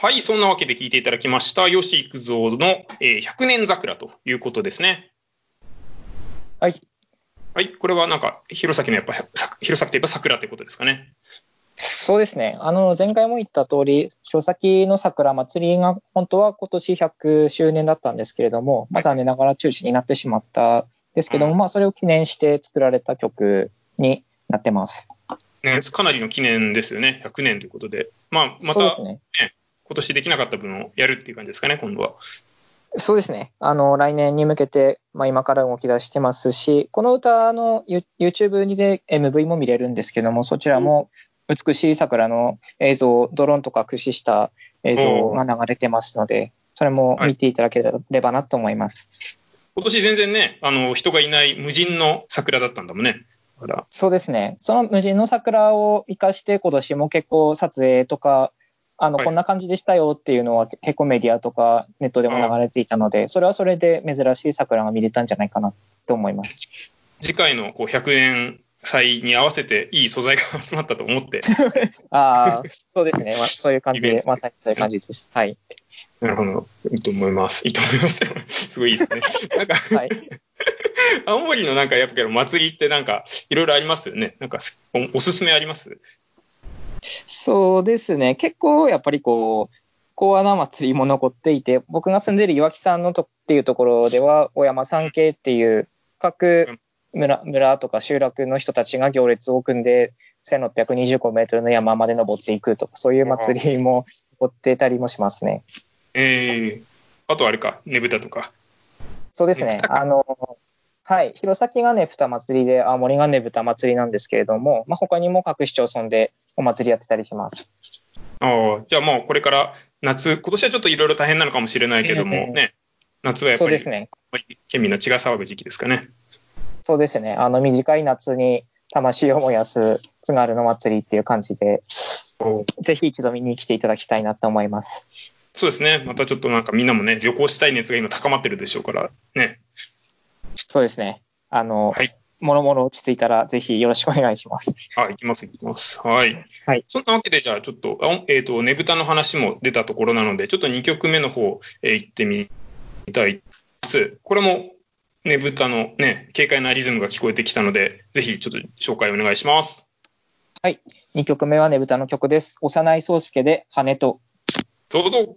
はい、そんなわけで聞いていただきました、吉幾三の、えー、100年桜ということですね。はい。はい、これはなんか、弘前のやっぱ、弘前といえば桜ということですかね。そうですね。あの、前回も言った通り、弘前の桜祭りが本当は今年100周年だったんですけれども、まあ、残念ながら中止になってしまったですけども、うん、まあ、それを記念して作られた曲になってます。ね、かなりの記念ですよね。100年ということで。まあ、また、ね、ね今年できなかった分をやるっていう感じですかね、今度は。そうですね。あの、来年に向けて、まあ、今から動き出してますし、この歌の YouTube にで MV も見れるんですけども、そちらも美しい桜の映像、ドローンとか駆使した映像が流れてますので、それも見ていただければなと思います。はい今年全然ね、あの、人がいない無人の桜だったんだもんね。そうですね。その無人の桜を生かして今年も結構撮影とか、あの、こんな感じでしたよっていうのは結構メディアとかネットでも流れていたので、それはそれで珍しい桜が見れたんじゃないかなと思います。次回のこう100円祭に合わせていい素材が集まったと思って。ああ、そうですね。まあ、そういう感じで、まさにそういう感じです。はい。なるほど。いいと思います。いいと思います。すごいいいですね。なんか、はい、青森のなんかやっぱ祭りってなんかいろいろありますよね。なんかおおすすめあります？そうですね。結構やっぱりこう、コアな祭りも残っていて、僕が住んでいる岩木山のとっていうところでは、小山山系っていう各村村とか集落の人たちが行列を組んで、1625メートルの山まで登っていくとか、そういう祭りも起こってたりもしますね。えー、あとあれか、ねぶたとか。そうですね。あの、はい、弘前がねぶた祭りで、青森がねぶた祭りなんですけれども、まあ、他にも各市町村でお祭りやってたりします。ああ、じゃあもうこれから夏、今年はちょっといろいろ大変なのかもしれないけどもね、夏はやっぱり、そうですね、県民の血が騒ぐ時期ですかね。そうですね。あの、短い夏に魂を燃やす津軽の祭りっていう感じで、ぜひ一度見に来ていただきたいなと思います。そうですね。またちょっとなんかみんなもね、旅行したい熱が今高まってるでしょうからね。そうですね。あの、はい。もろもろ落ち着いたら、ぜひよろしくお願いします。はい、行きます、行きます。はい。はい。そんなわけで、じゃあ、ちょっと、えっ、ー、と、ねぶたの話も出たところなので、ちょっと2曲目の方、えー、行ってみたいです。これも、ねぶたのね、軽快なリズムが聞こえてきたので、ぜひちょっと紹介お願いします。はい。2曲目はねぶたの曲です。幼い宗介で羽と。どうぞ。